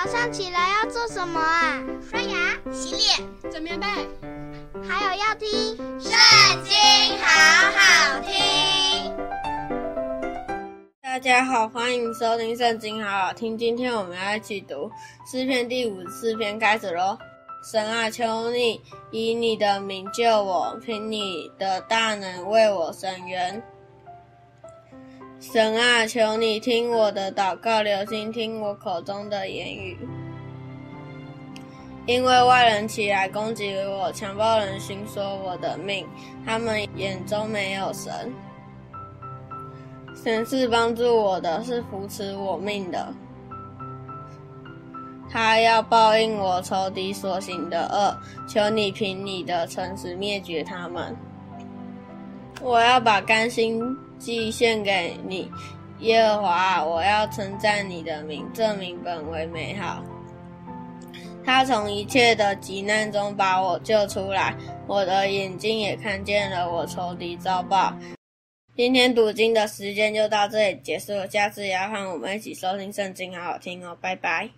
早上起来要做什么啊？刷牙、洗脸、整棉被，还有要听《圣经》，好好听。大家好，欢迎收听《圣经》，好好听。今天我们要一起读诗篇第五十四篇，开始喽。神啊，求你以你的名救我，凭你的大能为我伸冤。神啊，求你听我的祷告，留心听我口中的言语。因为外人起来攻击我，强暴人心索我的命，他们眼中没有神。神是帮助我的，是扶持我命的。他要报应我仇敌所行的恶，求你凭你的诚实灭绝他们。我要把甘心祭献给你，耶和华，我要称赞你的名，这名本为美好。他从一切的急难中把我救出来，我的眼睛也看见了我仇敌遭报。今天读经的时间就到这里结束了，下次也要和我们一起收听圣经，好好听哦，拜拜。